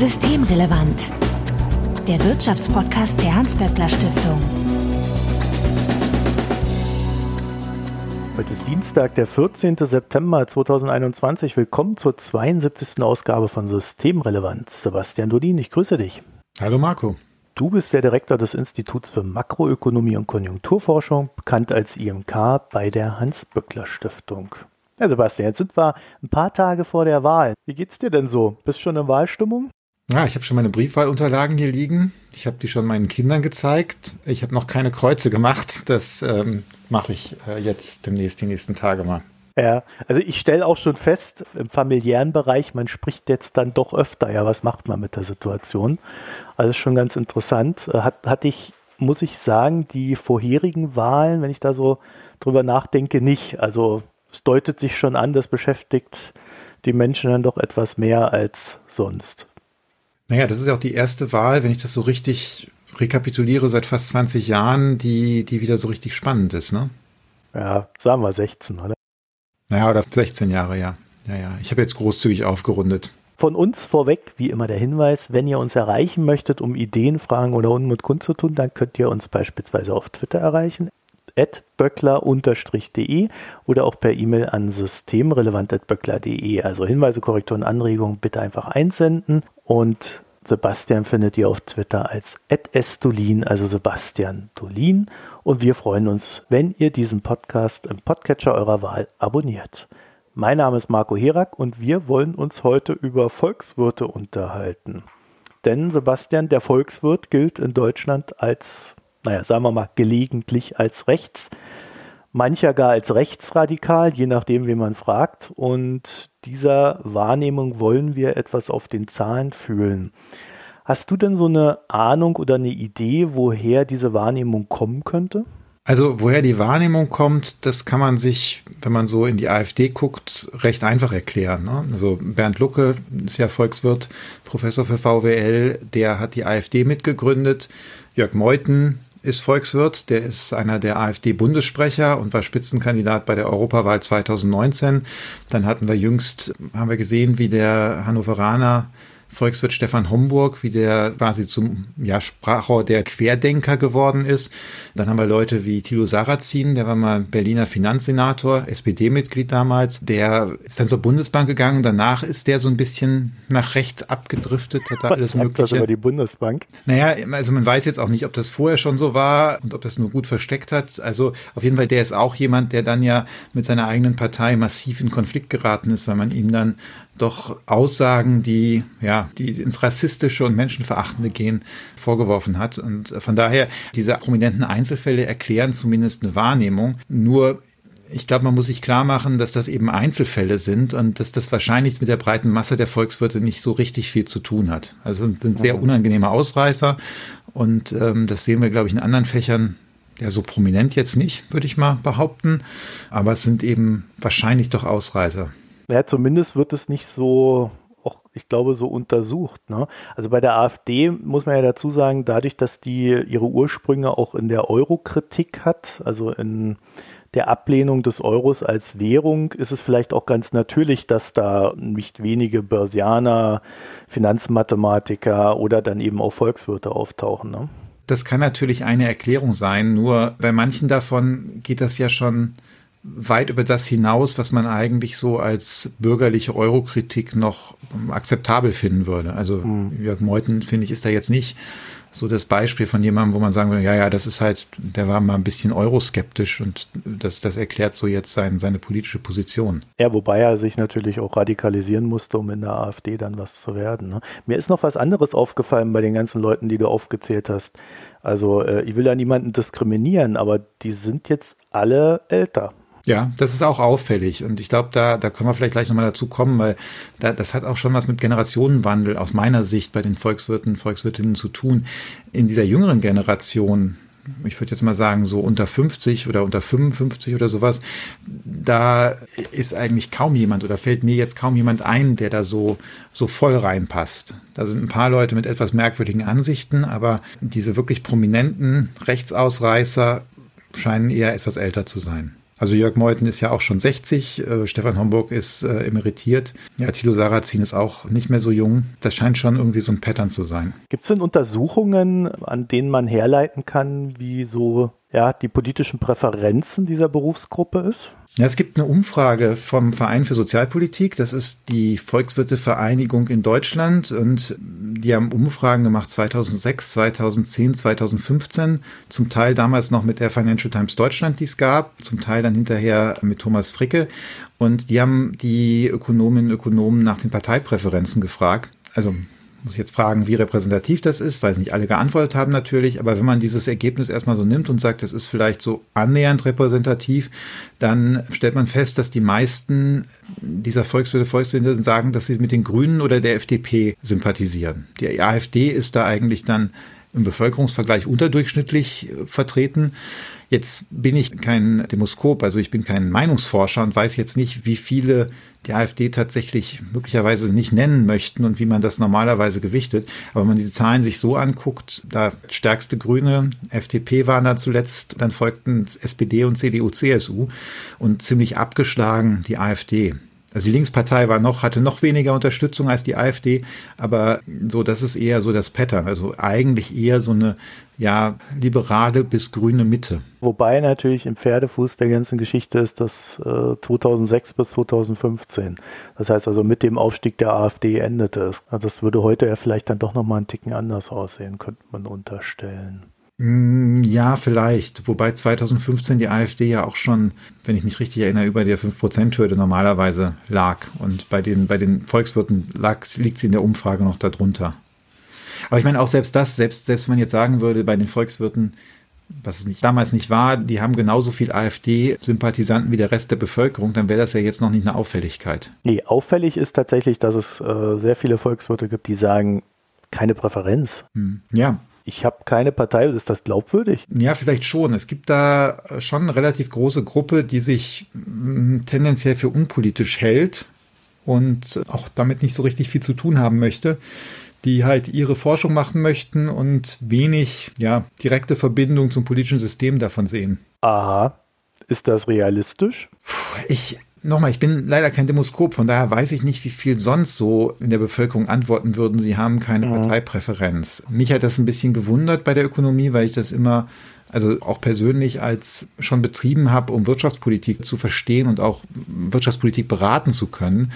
Systemrelevant. Der Wirtschaftspodcast der Hans-Böckler Stiftung. Heute ist Dienstag, der 14. September 2021. Willkommen zur 72. Ausgabe von Systemrelevant. Sebastian Dodin, ich grüße dich. Hallo Marco. Du bist der Direktor des Instituts für Makroökonomie und Konjunkturforschung, bekannt als IMK bei der Hans-Böckler Ja, Sebastian, jetzt sind wir ein paar Tage vor der Wahl. Wie geht's dir denn so? Bist du schon in Wahlstimmung? Ja, ich habe schon meine Briefwahlunterlagen hier liegen. Ich habe die schon meinen Kindern gezeigt. Ich habe noch keine Kreuze gemacht. Das ähm, mache ich äh, jetzt demnächst die nächsten Tage mal. Ja, also ich stelle auch schon fest, im familiären Bereich, man spricht jetzt dann doch öfter, ja, was macht man mit der Situation? Also schon ganz interessant. Äh, hat, hatte ich, muss ich sagen, die vorherigen Wahlen, wenn ich da so drüber nachdenke, nicht. Also es deutet sich schon an, das beschäftigt die Menschen dann doch etwas mehr als sonst. Naja, das ist ja auch die erste Wahl, wenn ich das so richtig rekapituliere, seit fast 20 Jahren, die, die wieder so richtig spannend ist, ne? Ja, sagen wir 16, oder? Naja, oder 16 Jahre, ja. Ja, ja. Ich habe jetzt großzügig aufgerundet. Von uns vorweg, wie immer der Hinweis, wenn ihr uns erreichen möchtet, um Ideen, Fragen oder Unmut kundzutun, dann könnt ihr uns beispielsweise auf Twitter erreichen, at böckler-de oder auch per E-Mail an systemrelevant.böckler.de. Also Hinweise, Korrekturen, Anregungen bitte einfach einsenden und Sebastian findet ihr auf Twitter als @estolin, also Sebastian Dolin. Und wir freuen uns, wenn ihr diesen Podcast im Podcatcher eurer Wahl abonniert. Mein Name ist Marco Herak und wir wollen uns heute über Volkswirte unterhalten. Denn Sebastian, der Volkswirt gilt in Deutschland als, naja, sagen wir mal, gelegentlich als rechts mancher gar als rechtsradikal, je nachdem, wie man fragt. Und dieser Wahrnehmung wollen wir etwas auf den Zahlen fühlen. Hast du denn so eine Ahnung oder eine Idee, woher diese Wahrnehmung kommen könnte? Also woher die Wahrnehmung kommt, das kann man sich, wenn man so in die AfD guckt, recht einfach erklären. Ne? Also Bernd Lucke ist ja Volkswirt, Professor für VWL, der hat die AfD mitgegründet. Jörg Meuthen ist Volkswirt, der ist einer der AfD-Bundessprecher und war Spitzenkandidat bei der Europawahl 2019. Dann hatten wir jüngst, haben wir gesehen, wie der Hannoveraner Volkswirt Stefan Homburg, wie der quasi zum ja, Sprachrohr der Querdenker geworden ist. Dann haben wir Leute wie Thilo Sarrazin, der war mal Berliner Finanzsenator, SPD-Mitglied damals. Der ist dann zur Bundesbank gegangen. Danach ist der so ein bisschen nach rechts abgedriftet, hat da Was alles Mögliche. Das über die Bundesbank. Naja, also man weiß jetzt auch nicht, ob das vorher schon so war und ob das nur gut versteckt hat. Also auf jeden Fall, der ist auch jemand, der dann ja mit seiner eigenen Partei massiv in Konflikt geraten ist, weil man ihm dann doch Aussagen, die ja, die ins rassistische und menschenverachtende gehen, vorgeworfen hat. Und von daher, diese prominenten Einzelfälle erklären zumindest eine Wahrnehmung. Nur ich glaube, man muss sich klar machen, dass das eben Einzelfälle sind und dass das wahrscheinlich mit der breiten Masse der Volkswirte nicht so richtig viel zu tun hat. Also sind sehr unangenehme Ausreißer und ähm, das sehen wir, glaube ich, in anderen Fächern ja so prominent jetzt nicht, würde ich mal behaupten. Aber es sind eben wahrscheinlich doch Ausreißer. Ja, zumindest wird es nicht so, auch ich glaube, so untersucht. Ne? Also bei der AfD muss man ja dazu sagen, dadurch, dass die ihre Ursprünge auch in der Euro-Kritik hat, also in der Ablehnung des Euros als Währung, ist es vielleicht auch ganz natürlich, dass da nicht wenige Börsianer, Finanzmathematiker oder dann eben auch Volkswirte auftauchen. Ne? Das kann natürlich eine Erklärung sein, nur bei manchen davon geht das ja schon weit über das hinaus, was man eigentlich so als bürgerliche Eurokritik noch akzeptabel finden würde. Also mhm. Jörg Meuthen, finde ich, ist da jetzt nicht so das Beispiel von jemandem, wo man sagen würde, ja, ja, das ist halt, der war mal ein bisschen euroskeptisch und das, das erklärt so jetzt sein, seine politische Position. Ja, wobei er sich natürlich auch radikalisieren musste, um in der AfD dann was zu werden. Ne? Mir ist noch was anderes aufgefallen bei den ganzen Leuten, die du aufgezählt hast. Also äh, ich will da niemanden diskriminieren, aber die sind jetzt alle älter. Ja, das ist auch auffällig. Und ich glaube, da, da können wir vielleicht gleich nochmal dazu kommen, weil da, das hat auch schon was mit Generationenwandel aus meiner Sicht bei den Volkswirten, Volkswirtinnen zu tun. In dieser jüngeren Generation, ich würde jetzt mal sagen, so unter 50 oder unter 55 oder sowas, da ist eigentlich kaum jemand oder fällt mir jetzt kaum jemand ein, der da so, so voll reinpasst. Da sind ein paar Leute mit etwas merkwürdigen Ansichten, aber diese wirklich prominenten Rechtsausreißer scheinen eher etwas älter zu sein. Also Jörg Meuthen ist ja auch schon 60, äh, Stefan Homburg ist äh, emeritiert. Ja, Thilo Sarrazin ist auch nicht mehr so jung. Das scheint schon irgendwie so ein Pattern zu sein. Gibt es denn Untersuchungen, an denen man herleiten kann, wie so ja, die politischen Präferenzen dieser Berufsgruppe ist? Ja, es gibt eine Umfrage vom Verein für Sozialpolitik. Das ist die Volkswirte-Vereinigung in Deutschland. Und die haben Umfragen gemacht 2006, 2010, 2015. Zum Teil damals noch mit der Financial Times Deutschland, die es gab. Zum Teil dann hinterher mit Thomas Fricke. Und die haben die Ökonominnen und Ökonomen nach den Parteipräferenzen gefragt. Also muss jetzt fragen, wie repräsentativ das ist, weil nicht alle geantwortet haben natürlich. Aber wenn man dieses Ergebnis erstmal so nimmt und sagt, das ist vielleicht so annähernd repräsentativ, dann stellt man fest, dass die meisten dieser Volkswirte, Volkswirte sagen, dass sie mit den Grünen oder der FDP sympathisieren. Die AfD ist da eigentlich dann im Bevölkerungsvergleich unterdurchschnittlich äh, vertreten. Jetzt bin ich kein Demoskop, also ich bin kein Meinungsforscher und weiß jetzt nicht, wie viele die AfD tatsächlich möglicherweise nicht nennen möchten und wie man das normalerweise gewichtet. Aber wenn man diese Zahlen sich so anguckt, da stärkste Grüne, FDP waren da zuletzt, dann folgten SPD und CDU, CSU und ziemlich abgeschlagen die AfD. Also die Linkspartei war noch, hatte noch weniger Unterstützung als die AfD, aber so, das ist eher so das Pattern. Also eigentlich eher so eine, ja, liberale bis grüne Mitte. Wobei natürlich im Pferdefuß der ganzen Geschichte ist das äh, 2006 bis 2015. Das heißt also mit dem Aufstieg der AfD endete es. Das würde heute ja vielleicht dann doch nochmal einen Ticken anders aussehen, könnte man unterstellen. Mm, ja, vielleicht. Wobei 2015 die AfD ja auch schon, wenn ich mich richtig erinnere, über der 5%-Hürde normalerweise lag. Und bei den, bei den Volkswirten lag, liegt sie in der Umfrage noch darunter. Aber ich meine auch selbst das, selbst, selbst wenn man jetzt sagen würde, bei den Volkswirten, was es nicht, damals nicht war, die haben genauso viel AfD-Sympathisanten wie der Rest der Bevölkerung, dann wäre das ja jetzt noch nicht eine Auffälligkeit. Nee, auffällig ist tatsächlich, dass es äh, sehr viele Volkswirte gibt, die sagen, keine Präferenz. Hm. Ja, ich habe keine Partei, ist das glaubwürdig? Ja, vielleicht schon. Es gibt da schon eine relativ große Gruppe, die sich mm, tendenziell für unpolitisch hält und auch damit nicht so richtig viel zu tun haben möchte, die halt ihre Forschung machen möchten und wenig ja, direkte Verbindung zum politischen System davon sehen. Aha. Ist das realistisch? Ich Nochmal, ich bin leider kein Demoskop, von daher weiß ich nicht, wie viel sonst so in der Bevölkerung antworten würden, sie haben keine mhm. Parteipräferenz. Mich hat das ein bisschen gewundert bei der Ökonomie, weil ich das immer also auch persönlich als schon betrieben habe, um Wirtschaftspolitik zu verstehen und auch Wirtschaftspolitik beraten zu können.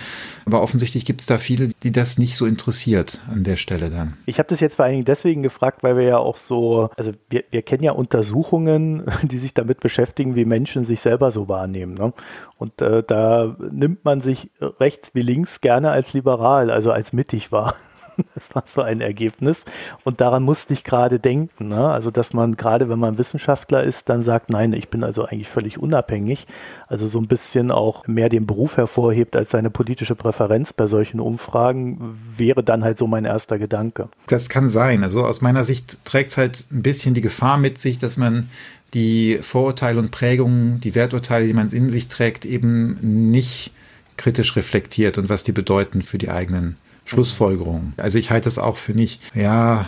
Aber offensichtlich gibt es da viele, die das nicht so interessiert an der Stelle dann. Ich habe das jetzt vor allen Dingen deswegen gefragt, weil wir ja auch so, also wir, wir kennen ja Untersuchungen, die sich damit beschäftigen, wie Menschen sich selber so wahrnehmen. Ne? Und äh, da nimmt man sich rechts wie links gerne als liberal, also als mittig wahr. Das war so ein Ergebnis. Und daran musste ich gerade denken. Ne? Also, dass man gerade, wenn man Wissenschaftler ist, dann sagt, nein, ich bin also eigentlich völlig unabhängig. Also so ein bisschen auch mehr den Beruf hervorhebt als seine politische Präferenz bei solchen Umfragen, wäre dann halt so mein erster Gedanke. Das kann sein. Also aus meiner Sicht trägt es halt ein bisschen die Gefahr mit sich, dass man die Vorurteile und Prägungen, die Werturteile, die man in sich trägt, eben nicht kritisch reflektiert und was die bedeuten für die eigenen Schlussfolgerungen. Also ich halte es auch für nicht, ja,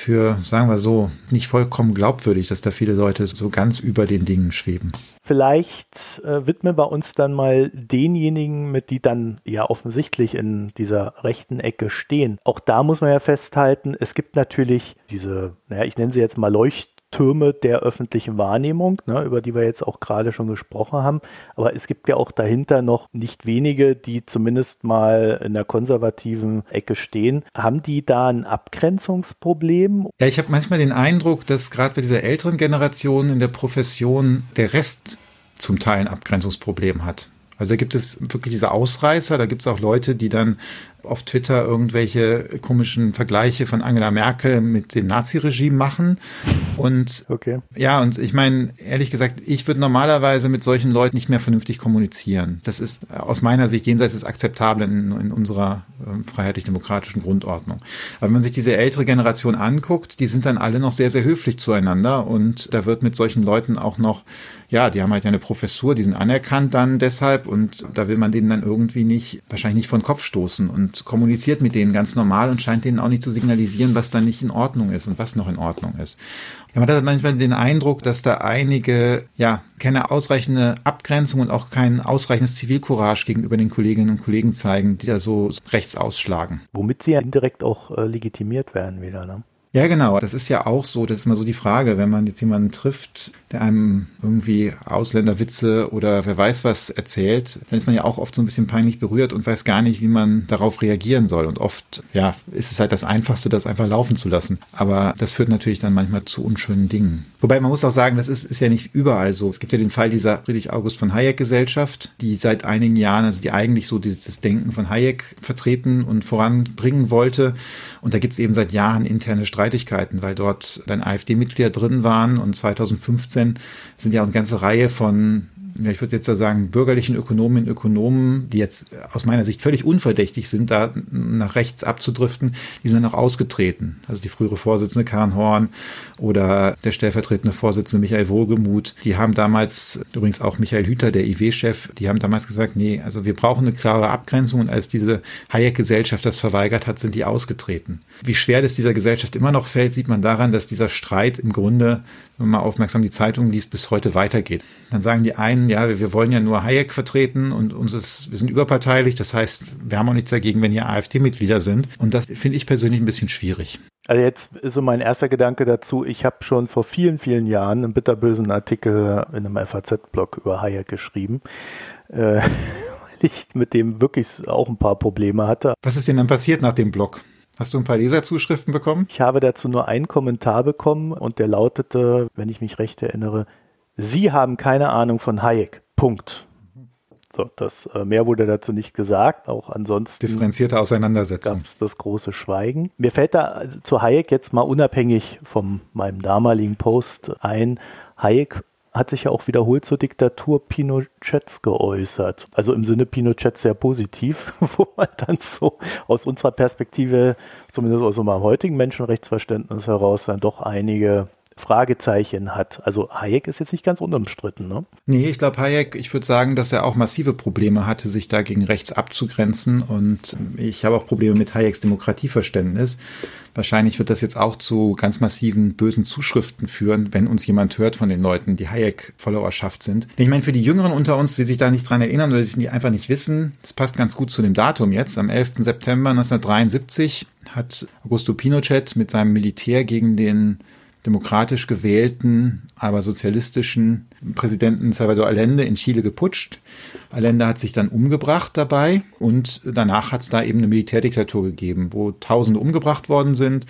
für, sagen wir so, nicht vollkommen glaubwürdig, dass da viele Leute so ganz über den Dingen schweben. Vielleicht äh, widmen wir uns dann mal denjenigen, mit die dann ja offensichtlich in dieser rechten Ecke stehen. Auch da muss man ja festhalten, es gibt natürlich diese, naja, ich nenne sie jetzt mal Leucht Türme der öffentlichen Wahrnehmung, ne, über die wir jetzt auch gerade schon gesprochen haben. Aber es gibt ja auch dahinter noch nicht wenige, die zumindest mal in der konservativen Ecke stehen. Haben die da ein Abgrenzungsproblem? Ja, ich habe manchmal den Eindruck, dass gerade bei dieser älteren Generation in der Profession der Rest zum Teil ein Abgrenzungsproblem hat. Also da gibt es wirklich diese Ausreißer, da gibt es auch Leute, die dann auf Twitter irgendwelche komischen Vergleiche von Angela Merkel mit dem Naziregime machen. Und okay. ja, und ich meine, ehrlich gesagt, ich würde normalerweise mit solchen Leuten nicht mehr vernünftig kommunizieren. Das ist aus meiner Sicht jenseits des Akzeptablen in, in unserer äh, freiheitlich-demokratischen Grundordnung. Aber wenn man sich diese ältere Generation anguckt, die sind dann alle noch sehr, sehr höflich zueinander und da wird mit solchen Leuten auch noch, ja, die haben halt eine Professur, die sind anerkannt dann deshalb und da will man denen dann irgendwie nicht, wahrscheinlich nicht vor den Kopf stoßen und und kommuniziert mit denen ganz normal und scheint denen auch nicht zu signalisieren, was da nicht in Ordnung ist und was noch in Ordnung ist. Ja, man hat manchmal den Eindruck, dass da einige, ja, keine ausreichende Abgrenzung und auch kein ausreichendes Zivilcourage gegenüber den Kolleginnen und Kollegen zeigen, die da so rechts ausschlagen. Womit sie ja indirekt auch äh, legitimiert werden wieder, ne? Ja, genau. Das ist ja auch so, das ist immer so die Frage, wenn man jetzt jemanden trifft, der einem irgendwie Ausländerwitze oder wer weiß was erzählt, dann ist man ja auch oft so ein bisschen peinlich berührt und weiß gar nicht, wie man darauf reagieren soll. Und oft, ja, ist es halt das Einfachste, das einfach laufen zu lassen. Aber das führt natürlich dann manchmal zu unschönen Dingen. Wobei man muss auch sagen, das ist, ist ja nicht überall so. Es gibt ja den Fall dieser Friedrich August von Hayek Gesellschaft, die seit einigen Jahren, also die eigentlich so dieses Denken von Hayek vertreten und voranbringen wollte. Und da gibt es eben seit Jahren interne Streit Streitigkeiten, weil dort dann AfD-Mitglieder drin waren. Und 2015 sind ja auch eine ganze Reihe von ja, ich würde jetzt sagen, bürgerlichen Ökonominnen und Ökonomen, die jetzt aus meiner Sicht völlig unverdächtig sind, da nach rechts abzudriften, die sind dann auch ausgetreten. Also die frühere Vorsitzende Karen Horn oder der stellvertretende Vorsitzende Michael Wohlgemuth, die haben damals, übrigens auch Michael Hüter, der IW-Chef, die haben damals gesagt, nee, also wir brauchen eine klare Abgrenzung und als diese Hayek-Gesellschaft das verweigert hat, sind die ausgetreten. Wie schwer das dieser Gesellschaft immer noch fällt, sieht man daran, dass dieser Streit im Grunde wenn man aufmerksam die Zeitung liest, bis heute weitergeht. Dann sagen die einen, ja, wir, wir wollen ja nur Hayek vertreten und uns ist, wir sind überparteilich. Das heißt, wir haben auch nichts dagegen, wenn hier AfD-Mitglieder sind. Und das finde ich persönlich ein bisschen schwierig. Also jetzt ist so mein erster Gedanke dazu, ich habe schon vor vielen, vielen Jahren einen bitterbösen Artikel in einem FAZ-Blog über Hayek geschrieben. Äh, weil ich mit dem wirklich auch ein paar Probleme hatte. Was ist denn dann passiert nach dem Blog? Hast du ein paar Leserzuschriften bekommen? Ich habe dazu nur einen Kommentar bekommen und der lautete, wenn ich mich recht erinnere, Sie haben keine Ahnung von Hayek. Punkt. So, das äh, mehr wurde dazu nicht gesagt. Auch ansonsten differenzierte Auseinandersetzung. Gab es das große Schweigen. Mir fällt da also zu Hayek jetzt mal unabhängig von meinem damaligen Post ein. Hayek hat sich ja auch wiederholt zur Diktatur Pinochets geäußert. Also im Sinne Pinochet sehr positiv, wo man dann so aus unserer Perspektive, zumindest aus unserem heutigen Menschenrechtsverständnis heraus, dann doch einige Fragezeichen hat. Also Hayek ist jetzt nicht ganz unumstritten, ne? Nee, ich glaube Hayek, ich würde sagen, dass er auch massive Probleme hatte, sich da gegen rechts abzugrenzen und ich habe auch Probleme mit Hayeks Demokratieverständnis. Wahrscheinlich wird das jetzt auch zu ganz massiven bösen Zuschriften führen, wenn uns jemand hört von den Leuten, die Hayek-Followerschaft sind. Ich meine, für die Jüngeren unter uns, die sich da nicht dran erinnern oder die einfach nicht wissen, das passt ganz gut zu dem Datum jetzt. Am 11. September 1973 hat Augusto Pinochet mit seinem Militär gegen den demokratisch gewählten, aber sozialistischen Präsidenten Salvador Allende in Chile geputscht. Allende hat sich dann umgebracht dabei und danach hat es da eben eine Militärdiktatur gegeben, wo Tausende umgebracht worden sind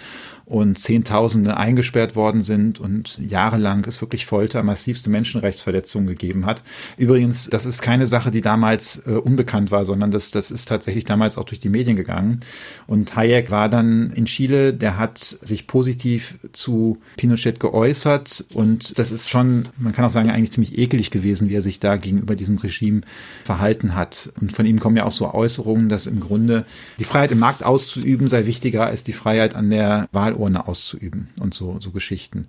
und Zehntausende eingesperrt worden sind und jahrelang es wirklich Folter, massivste Menschenrechtsverletzungen gegeben hat. Übrigens, das ist keine Sache, die damals äh, unbekannt war, sondern das, das ist tatsächlich damals auch durch die Medien gegangen. Und Hayek war dann in Chile, der hat sich positiv zu Pinochet geäußert und das ist schon, man kann auch sagen, eigentlich ziemlich ekelig gewesen, wie er sich da gegenüber diesem Regime verhalten hat. Und von ihm kommen ja auch so Äußerungen, dass im Grunde die Freiheit im Markt auszuüben sei wichtiger als die Freiheit an der Wahl Urne auszuüben und so, so Geschichten.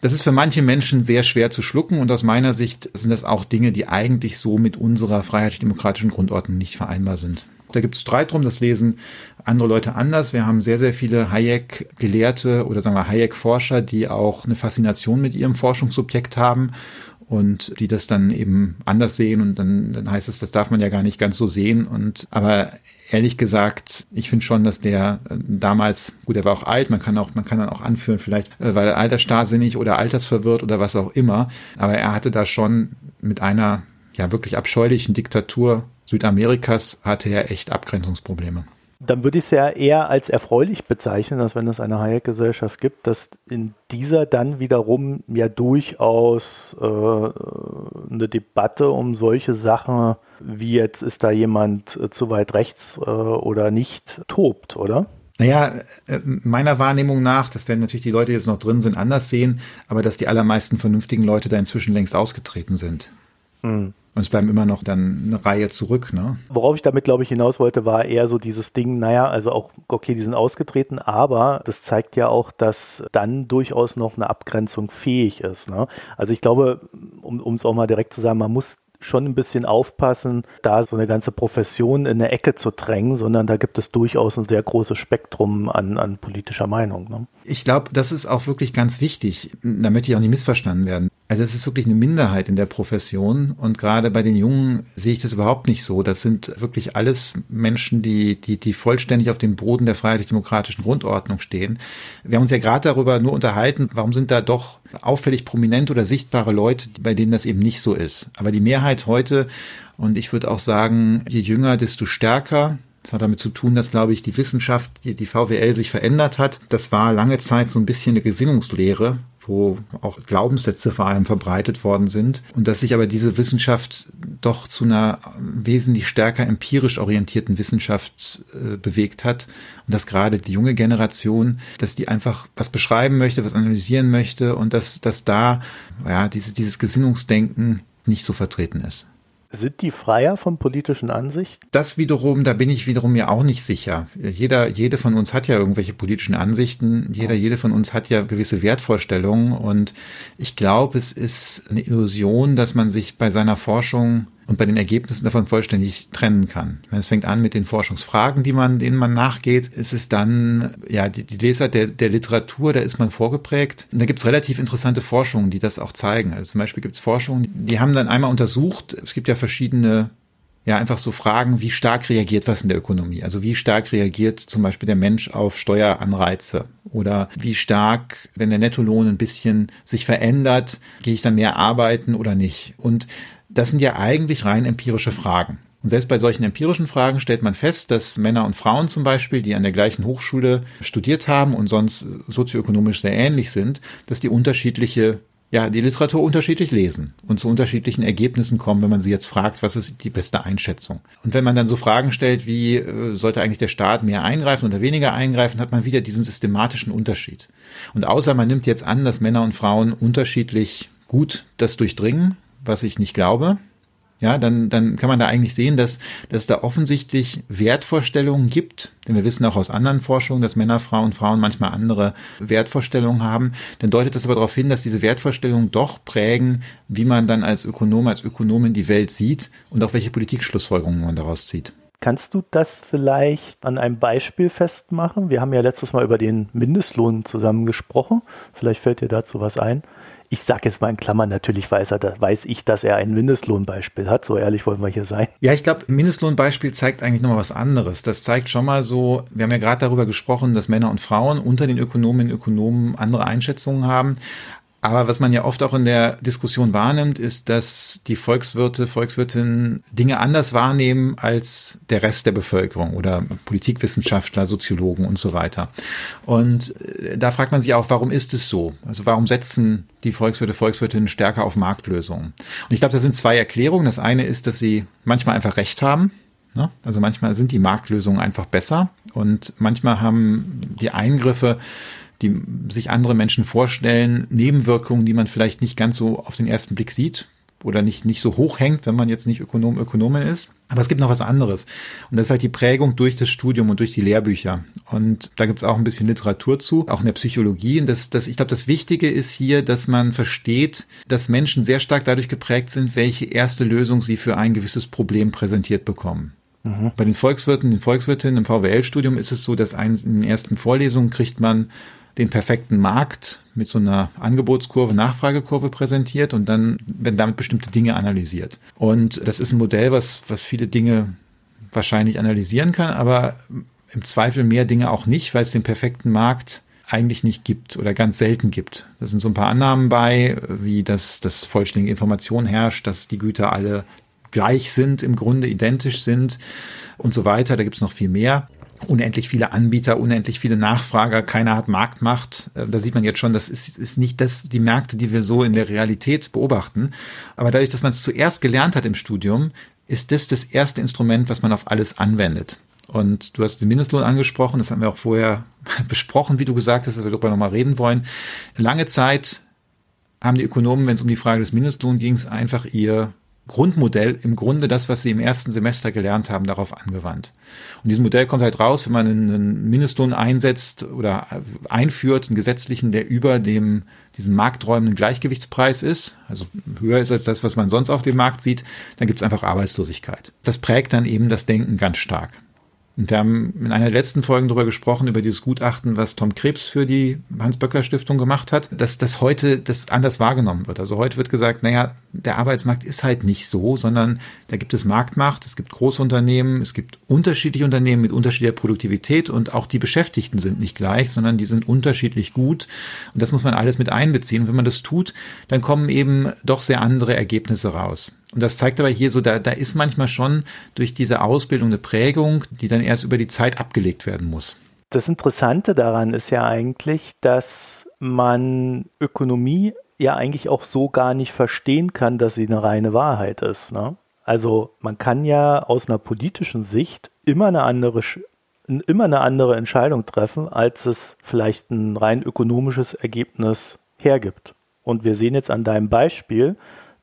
Das ist für manche Menschen sehr schwer zu schlucken und aus meiner Sicht sind das auch Dinge, die eigentlich so mit unserer freiheitlich-demokratischen Grundordnung nicht vereinbar sind. Da gibt es Streit drum, das lesen andere Leute anders. Wir haben sehr, sehr viele Hayek-Gelehrte oder sagen wir Hayek-Forscher, die auch eine Faszination mit ihrem Forschungsobjekt haben und die das dann eben anders sehen und dann, dann heißt es, das darf man ja gar nicht ganz so sehen. Und aber ehrlich gesagt, ich finde schon, dass der äh, damals, gut, er war auch alt, man kann auch, man kann dann auch anführen, vielleicht äh, weil er altersstarrsinnig oder altersverwirrt oder was auch immer, aber er hatte da schon mit einer ja wirklich abscheulichen Diktatur Südamerikas hatte er echt Abgrenzungsprobleme dann würde ich es ja eher als erfreulich bezeichnen, dass wenn es eine Hayek-Gesellschaft gibt, dass in dieser dann wiederum ja durchaus äh, eine Debatte um solche Sachen, wie jetzt ist da jemand äh, zu weit rechts äh, oder nicht, tobt, oder? Naja, äh, meiner Wahrnehmung nach, das werden natürlich die Leute, die jetzt noch drin sind, anders sehen, aber dass die allermeisten vernünftigen Leute da inzwischen längst ausgetreten sind. Hm. Und es bleiben immer noch dann eine Reihe zurück, ne? Worauf ich damit, glaube ich, hinaus wollte, war eher so dieses Ding, naja, also auch, okay, die sind ausgetreten, aber das zeigt ja auch, dass dann durchaus noch eine Abgrenzung fähig ist. Ne? Also ich glaube, um es auch mal direkt zu sagen, man muss schon ein bisschen aufpassen, da so eine ganze Profession in eine Ecke zu drängen, sondern da gibt es durchaus ein sehr großes Spektrum an, an politischer Meinung. Ne? Ich glaube, das ist auch wirklich ganz wichtig. Da möchte ich auch nicht missverstanden werden. Also es ist wirklich eine Minderheit in der Profession und gerade bei den Jungen sehe ich das überhaupt nicht so. Das sind wirklich alles Menschen, die, die, die vollständig auf dem Boden der freiheitlich-demokratischen Grundordnung stehen. Wir haben uns ja gerade darüber nur unterhalten, warum sind da doch auffällig prominent oder sichtbare Leute, bei denen das eben nicht so ist. Aber die Mehrheit heute, und ich würde auch sagen, je jünger, desto stärker, das hat damit zu tun, dass, glaube ich, die Wissenschaft, die, die VWL sich verändert hat. Das war lange Zeit so ein bisschen eine Gesinnungslehre, wo auch Glaubenssätze vor allem verbreitet worden sind. Und dass sich aber diese Wissenschaft doch zu einer wesentlich stärker empirisch orientierten Wissenschaft äh, bewegt hat. Und dass gerade die junge Generation, dass die einfach was beschreiben möchte, was analysieren möchte und dass, dass da ja, diese, dieses Gesinnungsdenken nicht so vertreten ist. Sind die freier von politischen Ansichten? Das wiederum, da bin ich wiederum mir auch nicht sicher. Jeder, jede von uns hat ja irgendwelche politischen Ansichten. Jeder, jede von uns hat ja gewisse Wertvorstellungen. Und ich glaube, es ist eine Illusion, dass man sich bei seiner Forschung und bei den Ergebnissen davon vollständig trennen kann. Es fängt an mit den Forschungsfragen, die man, denen man nachgeht. Ist es dann, ja, die, die Leser der, der Literatur, da ist man vorgeprägt. Und da gibt es relativ interessante Forschungen, die das auch zeigen. Also zum Beispiel gibt es Forschungen, die haben dann einmal untersucht, es gibt ja verschiedene ja, einfach so fragen, wie stark reagiert was in der Ökonomie? Also wie stark reagiert zum Beispiel der Mensch auf Steueranreize? Oder wie stark, wenn der Nettolohn ein bisschen sich verändert, gehe ich dann mehr arbeiten oder nicht? Und das sind ja eigentlich rein empirische Fragen. Und selbst bei solchen empirischen Fragen stellt man fest, dass Männer und Frauen zum Beispiel, die an der gleichen Hochschule studiert haben und sonst sozioökonomisch sehr ähnlich sind, dass die unterschiedliche ja, die Literatur unterschiedlich lesen und zu unterschiedlichen Ergebnissen kommen, wenn man sie jetzt fragt, was ist die beste Einschätzung. Und wenn man dann so Fragen stellt, wie äh, sollte eigentlich der Staat mehr eingreifen oder weniger eingreifen, hat man wieder diesen systematischen Unterschied. Und außer man nimmt jetzt an, dass Männer und Frauen unterschiedlich gut das durchdringen, was ich nicht glaube, ja, dann, dann kann man da eigentlich sehen, dass, dass es da offensichtlich Wertvorstellungen gibt, denn wir wissen auch aus anderen Forschungen, dass Männer, Frauen, Frauen manchmal andere Wertvorstellungen haben. Dann deutet das aber darauf hin, dass diese Wertvorstellungen doch prägen, wie man dann als Ökonom, als Ökonomin die Welt sieht und auch welche Politikschlussfolgerungen man daraus zieht. Kannst du das vielleicht an einem Beispiel festmachen? Wir haben ja letztes Mal über den Mindestlohn zusammen gesprochen. Vielleicht fällt dir dazu was ein ich sage jetzt mal in Klammern, natürlich weiß, er, weiß ich, dass er ein Mindestlohnbeispiel hat. So ehrlich wollen wir hier sein. Ja, ich glaube, Mindestlohnbeispiel zeigt eigentlich nochmal was anderes. Das zeigt schon mal so, wir haben ja gerade darüber gesprochen, dass Männer und Frauen unter den Ökonominnen und Ökonomen andere Einschätzungen haben. Aber was man ja oft auch in der Diskussion wahrnimmt, ist, dass die Volkswirte, Volkswirtinnen Dinge anders wahrnehmen als der Rest der Bevölkerung oder Politikwissenschaftler, Soziologen und so weiter. Und äh, da fragt man sich auch, warum ist es so? Also warum setzen die Volkswirte, Volkswirtinnen stärker auf Marktlösungen? Und ich glaube, da sind zwei Erklärungen. Das eine ist, dass sie manchmal einfach recht haben. Ne? Also manchmal sind die Marktlösungen einfach besser und manchmal haben die Eingriffe die sich andere Menschen vorstellen, Nebenwirkungen, die man vielleicht nicht ganz so auf den ersten Blick sieht oder nicht, nicht so hoch hängt, wenn man jetzt nicht Ökonom, Ökonomin ist. Aber es gibt noch was anderes. Und das ist halt die Prägung durch das Studium und durch die Lehrbücher. Und da gibt es auch ein bisschen Literatur zu, auch in der Psychologie. Und das, das, ich glaube, das Wichtige ist hier, dass man versteht, dass Menschen sehr stark dadurch geprägt sind, welche erste Lösung sie für ein gewisses Problem präsentiert bekommen. Mhm. Bei den Volkswirten, den Volkswirtinnen im VWL-Studium ist es so, dass in den ersten Vorlesungen kriegt man den perfekten Markt mit so einer Angebotskurve, Nachfragekurve präsentiert und dann werden damit bestimmte Dinge analysiert. Und das ist ein Modell, was, was viele Dinge wahrscheinlich analysieren kann, aber im Zweifel mehr Dinge auch nicht, weil es den perfekten Markt eigentlich nicht gibt oder ganz selten gibt. Da sind so ein paar Annahmen bei, wie dass das vollständige Information herrscht, dass die Güter alle gleich sind, im Grunde identisch sind und so weiter. Da gibt es noch viel mehr unendlich viele Anbieter, unendlich viele Nachfrager, keiner hat Marktmacht. Äh, da sieht man jetzt schon, das ist, ist nicht das, die Märkte, die wir so in der Realität beobachten. Aber dadurch, dass man es zuerst gelernt hat im Studium, ist das das erste Instrument, was man auf alles anwendet. Und du hast den Mindestlohn angesprochen, das haben wir auch vorher besprochen, wie du gesagt hast, dass wir darüber nochmal reden wollen. Lange Zeit haben die Ökonomen, wenn es um die Frage des Mindestlohns ging, einfach ihr Grundmodell im Grunde das, was sie im ersten Semester gelernt haben, darauf angewandt. Und dieses Modell kommt halt raus, wenn man einen Mindestlohn einsetzt oder einführt, einen gesetzlichen, der über dem, diesen markträumenden Gleichgewichtspreis ist, also höher ist als das, was man sonst auf dem Markt sieht, dann gibt es einfach Arbeitslosigkeit. Das prägt dann eben das Denken ganz stark. Und wir haben in einer der letzten Folgen darüber gesprochen, über dieses Gutachten, was Tom Krebs für die Hans-Böcker-Stiftung gemacht hat, dass das heute das anders wahrgenommen wird. Also heute wird gesagt, naja, der Arbeitsmarkt ist halt nicht so, sondern da gibt es Marktmacht, es gibt Großunternehmen, es gibt unterschiedliche Unternehmen mit unterschiedlicher Produktivität und auch die Beschäftigten sind nicht gleich, sondern die sind unterschiedlich gut. Und das muss man alles mit einbeziehen. Und wenn man das tut, dann kommen eben doch sehr andere Ergebnisse raus. Und das zeigt aber hier so, da, da ist manchmal schon durch diese Ausbildung eine Prägung, die dann erst über die Zeit abgelegt werden muss. Das Interessante daran ist ja eigentlich, dass man Ökonomie ja eigentlich auch so gar nicht verstehen kann, dass sie eine reine Wahrheit ist. Ne? Also man kann ja aus einer politischen Sicht immer eine andere immer eine andere Entscheidung treffen, als es vielleicht ein rein ökonomisches Ergebnis hergibt. Und wir sehen jetzt an deinem Beispiel,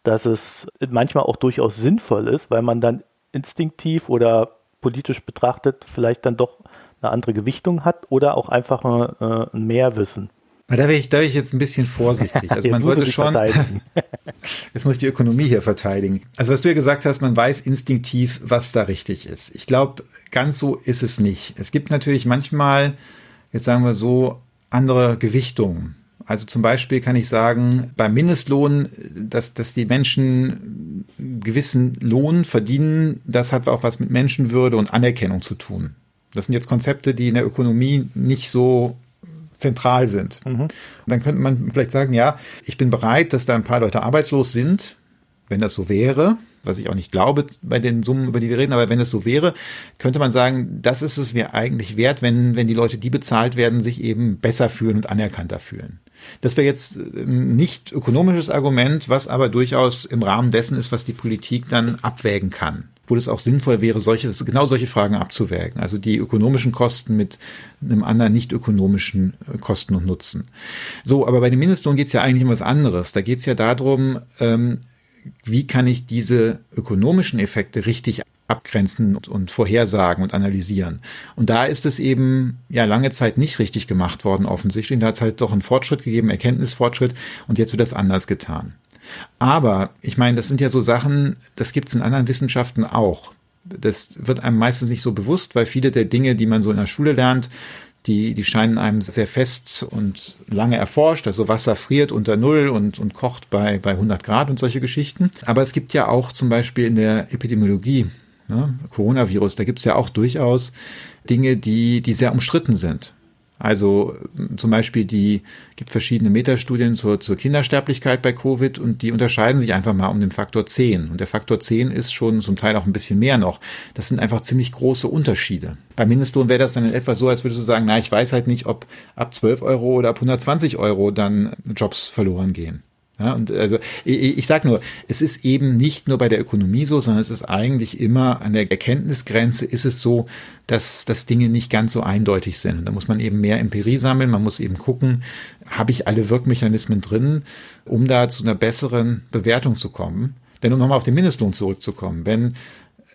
dass es manchmal auch durchaus sinnvoll ist, weil man dann instinktiv oder politisch betrachtet vielleicht dann doch eine andere Gewichtung hat oder auch einfach äh, ein Mehrwissen. Da wäre ich, da ich jetzt ein bisschen vorsichtig. Also man sollte schon, jetzt muss ich die Ökonomie hier verteidigen. Also was du ja gesagt hast, man weiß instinktiv, was da richtig ist. Ich glaube, ganz so ist es nicht. Es gibt natürlich manchmal, jetzt sagen wir so, andere Gewichtungen. Also zum Beispiel kann ich sagen, beim Mindestlohn, dass, dass die Menschen gewissen Lohn verdienen, das hat auch was mit Menschenwürde und Anerkennung zu tun. Das sind jetzt Konzepte, die in der Ökonomie nicht so zentral sind. Mhm. Dann könnte man vielleicht sagen, ja, ich bin bereit, dass da ein paar Leute arbeitslos sind, wenn das so wäre, was ich auch nicht glaube bei den Summen, über die wir reden, aber wenn es so wäre, könnte man sagen, das ist es mir eigentlich wert, wenn, wenn die Leute, die bezahlt werden, sich eben besser fühlen und anerkannter fühlen. Das wäre jetzt ein nicht ökonomisches Argument, was aber durchaus im Rahmen dessen ist, was die Politik dann abwägen kann. Wo es auch sinnvoll wäre, solche, genau solche Fragen abzuwägen. Also die ökonomischen Kosten mit einem anderen nicht ökonomischen äh, Kosten und Nutzen. So, aber bei dem Mindestlohn geht es ja eigentlich um was anderes. Da geht es ja darum, ähm, wie kann ich diese ökonomischen Effekte richtig abgrenzen und vorhersagen und analysieren. Und da ist es eben ja lange Zeit nicht richtig gemacht worden, offensichtlich. Da hat es halt doch einen Fortschritt gegeben, Erkenntnisfortschritt, und jetzt wird das anders getan. Aber ich meine, das sind ja so Sachen, das gibt es in anderen Wissenschaften auch. Das wird einem meistens nicht so bewusst, weil viele der Dinge, die man so in der Schule lernt, die, die scheinen einem sehr fest und lange erforscht. Also Wasser friert unter Null und, und kocht bei, bei 100 Grad und solche Geschichten. Aber es gibt ja auch zum Beispiel in der Epidemiologie ne, Coronavirus, da gibt es ja auch durchaus Dinge, die, die sehr umstritten sind. Also zum Beispiel die gibt verschiedene Metastudien zur, zur Kindersterblichkeit bei Covid und die unterscheiden sich einfach mal um den Faktor 10. Und der Faktor 10 ist schon zum Teil auch ein bisschen mehr noch. Das sind einfach ziemlich große Unterschiede. Beim Mindestlohn wäre das dann in etwa so, als würdest du sagen, na, ich weiß halt nicht, ob ab 12 Euro oder ab 120 Euro dann Jobs verloren gehen. Ja, und also ich, ich sage nur, es ist eben nicht nur bei der Ökonomie so, sondern es ist eigentlich immer an der Erkenntnisgrenze ist es so, dass, dass Dinge nicht ganz so eindeutig sind. Und da muss man eben mehr Empirie sammeln, man muss eben gucken, habe ich alle Wirkmechanismen drin, um da zu einer besseren Bewertung zu kommen. Denn um nochmal auf den Mindestlohn zurückzukommen, wenn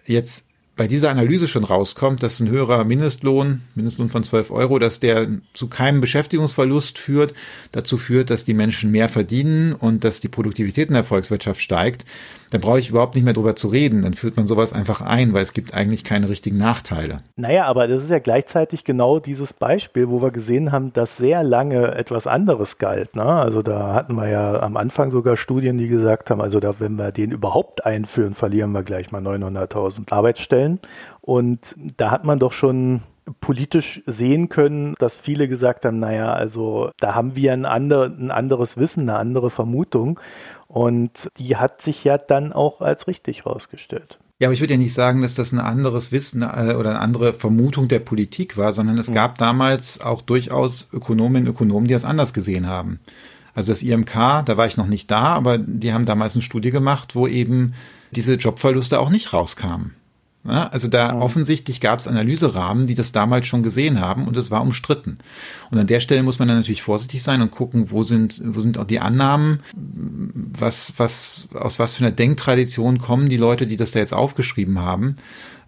jetzt bei dieser Analyse schon rauskommt, dass ein höherer Mindestlohn, Mindestlohn von 12 Euro, dass der zu keinem Beschäftigungsverlust führt, dazu führt, dass die Menschen mehr verdienen und dass die Produktivität in der Volkswirtschaft steigt, dann brauche ich überhaupt nicht mehr drüber zu reden. Dann führt man sowas einfach ein, weil es gibt eigentlich keine richtigen Nachteile. Naja, aber das ist ja gleichzeitig genau dieses Beispiel, wo wir gesehen haben, dass sehr lange etwas anderes galt. Ne? Also da hatten wir ja am Anfang sogar Studien, die gesagt haben, also da, wenn wir den überhaupt einführen, verlieren wir gleich mal 900.000 Arbeitsstellen. Und da hat man doch schon politisch sehen können, dass viele gesagt haben, naja, also da haben wir ein, andere, ein anderes Wissen, eine andere Vermutung. Und die hat sich ja dann auch als richtig rausgestellt. Ja, aber ich würde ja nicht sagen, dass das ein anderes Wissen äh, oder eine andere Vermutung der Politik war, sondern es mhm. gab damals auch durchaus Ökonominnen und Ökonomen, die das anders gesehen haben. Also das IMK, da war ich noch nicht da, aber die haben damals eine Studie gemacht, wo eben diese Jobverluste auch nicht rauskamen. Ja, also da offensichtlich gab es Analyserahmen, die das damals schon gesehen haben und es war umstritten. Und an der Stelle muss man dann natürlich vorsichtig sein und gucken, wo sind, wo sind auch die Annahmen, was, was, aus was für einer Denktradition kommen die Leute, die das da jetzt aufgeschrieben haben.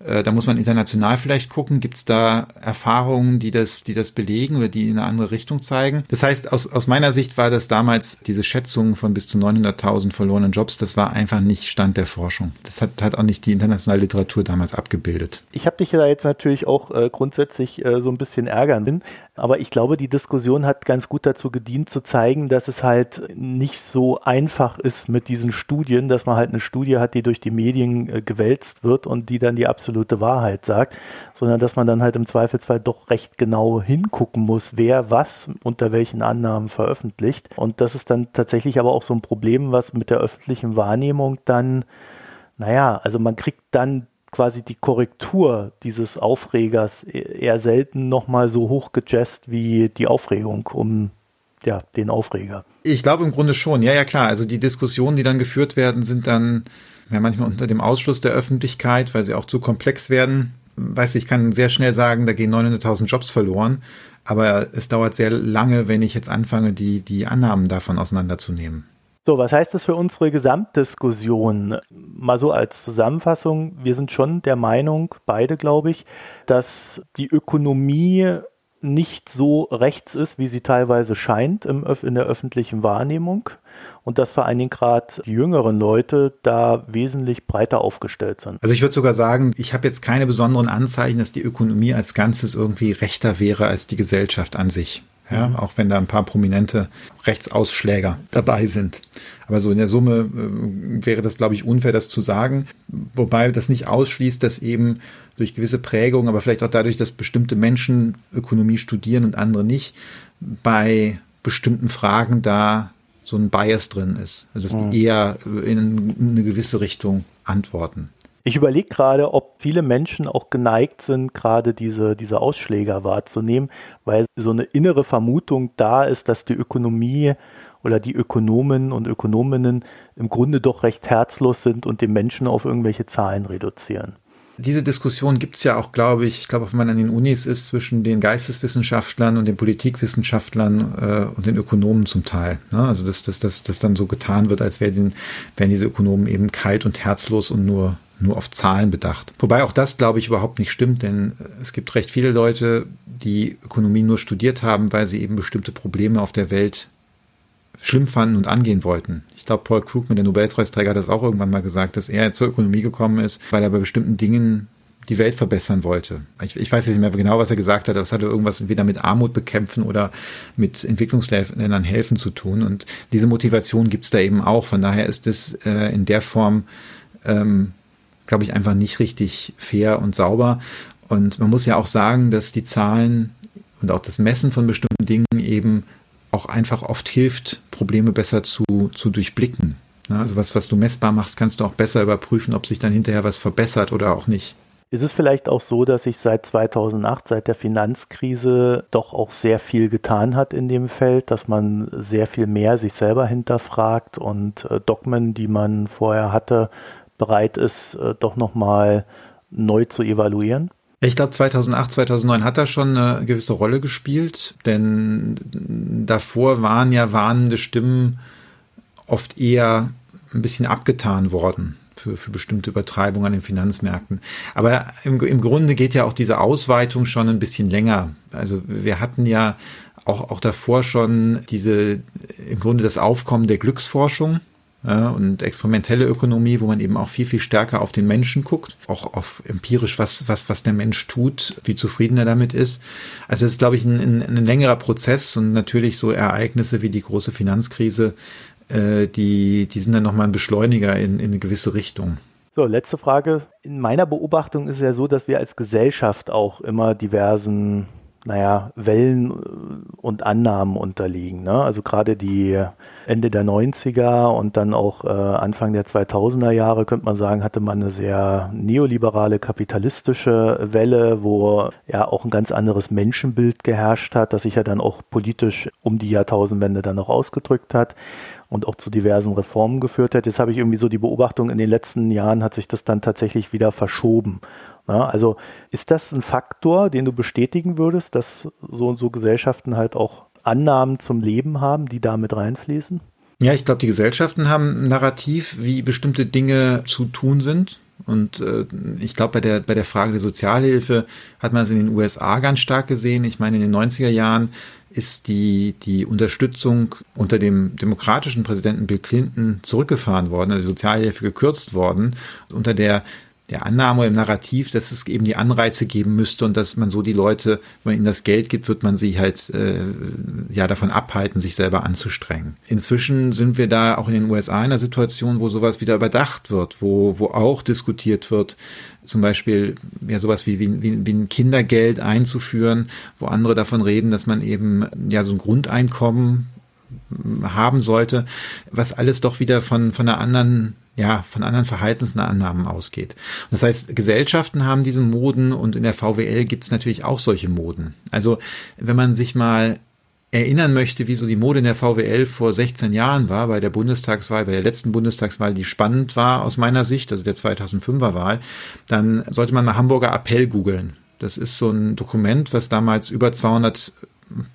Äh, da muss man international vielleicht gucken, gibt es da Erfahrungen, die das, die das belegen oder die in eine andere Richtung zeigen. Das heißt, aus, aus meiner Sicht war das damals diese Schätzung von bis zu 900.000 verlorenen Jobs, das war einfach nicht Stand der Forschung. Das hat, hat auch nicht die internationale Literatur damals abgebildet. Ich habe dich da jetzt natürlich auch äh, grundsätzlich äh, so ein bisschen ärgern, aber ich glaube, die Diskussion hat ganz gut dazu gedient, zu zeigen, dass es halt nicht so einfach ist mit diesen Studien, dass man halt eine Studie hat, die durch die Medien äh, gewälzt wird und die dann die absolute Wahrheit sagt, sondern dass man dann halt im Zweifelsfall doch recht genau hingucken muss, wer was unter welchen Annahmen veröffentlicht. Und das ist dann tatsächlich aber auch so ein Problem, was mit der öffentlichen Wahrnehmung dann, naja, also man kriegt dann quasi die Korrektur dieses Aufregers eher selten nochmal so hoch gejazzt wie die Aufregung um ja, den Aufreger. Ich glaube im Grunde schon, ja, ja klar. Also die Diskussionen, die dann geführt werden, sind dann ja, manchmal unter dem Ausschluss der Öffentlichkeit, weil sie auch zu komplex werden. Weiß ich kann sehr schnell sagen, da gehen 900.000 Jobs verloren. Aber es dauert sehr lange, wenn ich jetzt anfange, die, die Annahmen davon auseinanderzunehmen. So, was heißt das für unsere Gesamtdiskussion? Mal so als Zusammenfassung, wir sind schon der Meinung, beide glaube ich, dass die Ökonomie nicht so rechts ist, wie sie teilweise scheint im, in der öffentlichen Wahrnehmung und dass vor allen Dingen gerade die jüngeren Leute da wesentlich breiter aufgestellt sind. Also ich würde sogar sagen, ich habe jetzt keine besonderen Anzeichen, dass die Ökonomie als Ganzes irgendwie rechter wäre als die Gesellschaft an sich. Ja, mhm. auch wenn da ein paar prominente Rechtsausschläger dabei sind. Aber so in der Summe äh, wäre das, glaube ich, unfair, das zu sagen. Wobei das nicht ausschließt, dass eben durch gewisse Prägungen, aber vielleicht auch dadurch, dass bestimmte Menschen Ökonomie studieren und andere nicht, bei bestimmten Fragen da so ein Bias drin ist. Also dass die mhm. eher in eine gewisse Richtung antworten. Ich überlege gerade, ob viele Menschen auch geneigt sind, gerade diese, diese Ausschläger wahrzunehmen, weil so eine innere Vermutung da ist, dass die Ökonomie oder die Ökonomen und Ökonominnen im Grunde doch recht herzlos sind und den Menschen auf irgendwelche Zahlen reduzieren. Diese Diskussion gibt es ja auch, glaube ich, ich glaube, wenn man an den Unis ist, zwischen den Geisteswissenschaftlern und den Politikwissenschaftlern äh, und den Ökonomen zum Teil. Ne? Also dass, dass dann so getan wird, als wären, wären diese Ökonomen eben kalt und herzlos und nur nur auf Zahlen bedacht. Wobei auch das, glaube ich, überhaupt nicht stimmt, denn es gibt recht viele Leute, die Ökonomie nur studiert haben, weil sie eben bestimmte Probleme auf der Welt schlimm fanden und angehen wollten. Ich glaube, Paul Krugman, der Nobelpreisträger, hat das auch irgendwann mal gesagt, dass er zur Ökonomie gekommen ist, weil er bei bestimmten Dingen die Welt verbessern wollte. Ich, ich weiß nicht mehr genau, was er gesagt hat, aber es hatte irgendwas entweder mit Armut bekämpfen oder mit Entwicklungsländern helfen zu tun. Und diese Motivation gibt es da eben auch. Von daher ist es äh, in der Form ähm, glaube ich, einfach nicht richtig fair und sauber. Und man muss ja auch sagen, dass die Zahlen und auch das Messen von bestimmten Dingen eben auch einfach oft hilft, Probleme besser zu, zu durchblicken. Also was, was du messbar machst, kannst du auch besser überprüfen, ob sich dann hinterher was verbessert oder auch nicht. Ist es vielleicht auch so, dass sich seit 2008, seit der Finanzkrise, doch auch sehr viel getan hat in dem Feld, dass man sehr viel mehr sich selber hinterfragt und äh, Dogmen, die man vorher hatte, bereit ist, äh, doch nochmal neu zu evaluieren? Ich glaube, 2008, 2009 hat er schon eine gewisse Rolle gespielt, denn davor waren ja warnende Stimmen oft eher ein bisschen abgetan worden für, für bestimmte Übertreibungen an den Finanzmärkten. Aber im, im Grunde geht ja auch diese Ausweitung schon ein bisschen länger. Also wir hatten ja auch, auch davor schon diese, im Grunde das Aufkommen der Glücksforschung und experimentelle Ökonomie, wo man eben auch viel, viel stärker auf den Menschen guckt, auch auf empirisch, was, was, was der Mensch tut, wie zufrieden er damit ist. Also es ist, glaube ich, ein, ein, längerer Prozess und natürlich so Ereignisse wie die große Finanzkrise, äh, die, die sind dann nochmal ein Beschleuniger in, in eine gewisse Richtung. So, letzte Frage. In meiner Beobachtung ist es ja so, dass wir als Gesellschaft auch immer diversen naja, Wellen äh, und Annahmen unterliegen. Ne? Also gerade die Ende der 90er und dann auch äh, Anfang der 2000er Jahre, könnte man sagen, hatte man eine sehr neoliberale, kapitalistische Welle, wo ja auch ein ganz anderes Menschenbild geherrscht hat, das sich ja dann auch politisch um die Jahrtausendwende dann noch ausgedrückt hat. und auch zu diversen Reformen geführt hat. Jetzt habe ich irgendwie so die Beobachtung, in den letzten Jahren hat sich das dann tatsächlich wieder verschoben. Ja, also ist das ein Faktor, den du bestätigen würdest, dass so und so Gesellschaften halt auch Annahmen zum Leben haben, die da mit reinfließen? Ja, ich glaube, die Gesellschaften haben ein Narrativ, wie bestimmte Dinge zu tun sind. Und äh, ich glaube, bei der, bei der Frage der Sozialhilfe hat man es in den USA ganz stark gesehen. Ich meine, in den 90er Jahren ist die, die Unterstützung unter dem demokratischen Präsidenten Bill Clinton zurückgefahren worden, also die Sozialhilfe gekürzt worden, unter der der Annahme im Narrativ, dass es eben die Anreize geben müsste und dass man so die Leute, wenn man ihnen das Geld gibt, wird man sie halt äh, ja davon abhalten, sich selber anzustrengen. Inzwischen sind wir da auch in den USA in einer Situation, wo sowas wieder überdacht wird, wo, wo auch diskutiert wird, zum Beispiel ja sowas wie, wie, wie, wie ein Kindergeld einzuführen, wo andere davon reden, dass man eben ja so ein Grundeinkommen haben sollte, was alles doch wieder von, von einer anderen ja, von anderen Verhaltensannahmen ausgeht. Das heißt, Gesellschaften haben diese Moden und in der VWL gibt es natürlich auch solche Moden. Also wenn man sich mal erinnern möchte, wie so die Mode in der VWL vor 16 Jahren war, bei der Bundestagswahl, bei der letzten Bundestagswahl, die spannend war aus meiner Sicht, also der 2005er Wahl, dann sollte man mal Hamburger Appell googeln. Das ist so ein Dokument, was damals über 200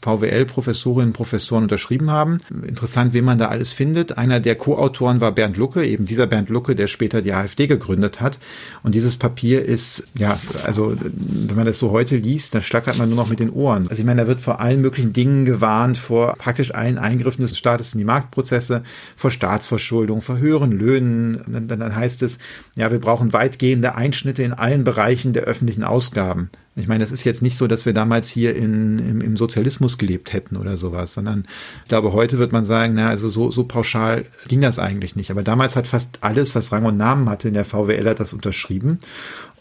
VWL-Professorinnen und Professoren unterschrieben haben. Interessant, wen man da alles findet. Einer der Co-Autoren war Bernd Lucke, eben dieser Bernd Lucke, der später die AfD gegründet hat. Und dieses Papier ist, ja, also wenn man das so heute liest, dann schlackert man nur noch mit den Ohren. Also ich meine, da wird vor allen möglichen Dingen gewarnt, vor praktisch allen Eingriffen des Staates in die Marktprozesse, vor Staatsverschuldung, vor höheren Löhnen. Dann, dann heißt es, ja, wir brauchen weitgehende Einschnitte in allen Bereichen der öffentlichen Ausgaben. Ich meine, es ist jetzt nicht so, dass wir damals hier in, im, im, Sozialismus gelebt hätten oder sowas, sondern ich glaube, heute wird man sagen, na, also so, so pauschal ging das eigentlich nicht. Aber damals hat fast alles, was Rang und Namen hatte in der VWL, hat das unterschrieben.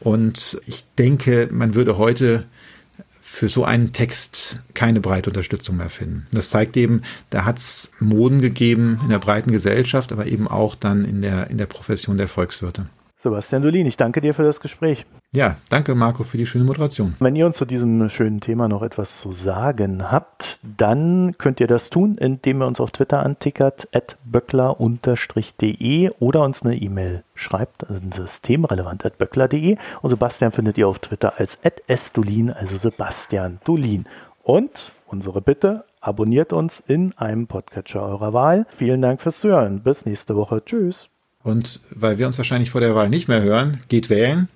Und ich denke, man würde heute für so einen Text keine breite Unterstützung mehr finden. Das zeigt eben, da hat es Moden gegeben in der breiten Gesellschaft, aber eben auch dann in der, in der Profession der Volkswirte. Sebastian Dolin, ich danke dir für das Gespräch. Ja, danke Marco für die schöne Moderation. Wenn ihr uns zu diesem schönen Thema noch etwas zu sagen habt, dann könnt ihr das tun, indem ihr uns auf Twitter antickert, at böckler-de oder uns eine E-Mail schreibt, systemrelevant at böckler.de und Sebastian findet ihr auf Twitter als at sdolin, also Sebastian Dolin. Und unsere Bitte, abonniert uns in einem Podcatcher eurer Wahl. Vielen Dank fürs Zuhören. Bis nächste Woche. Tschüss. Und weil wir uns wahrscheinlich vor der Wahl nicht mehr hören, geht wählen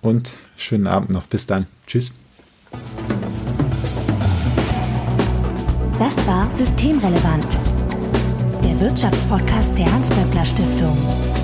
und schönen Abend noch. Bis dann. Tschüss. Das war Systemrelevant, der Wirtschaftspodcast der Hans-Böckler Stiftung.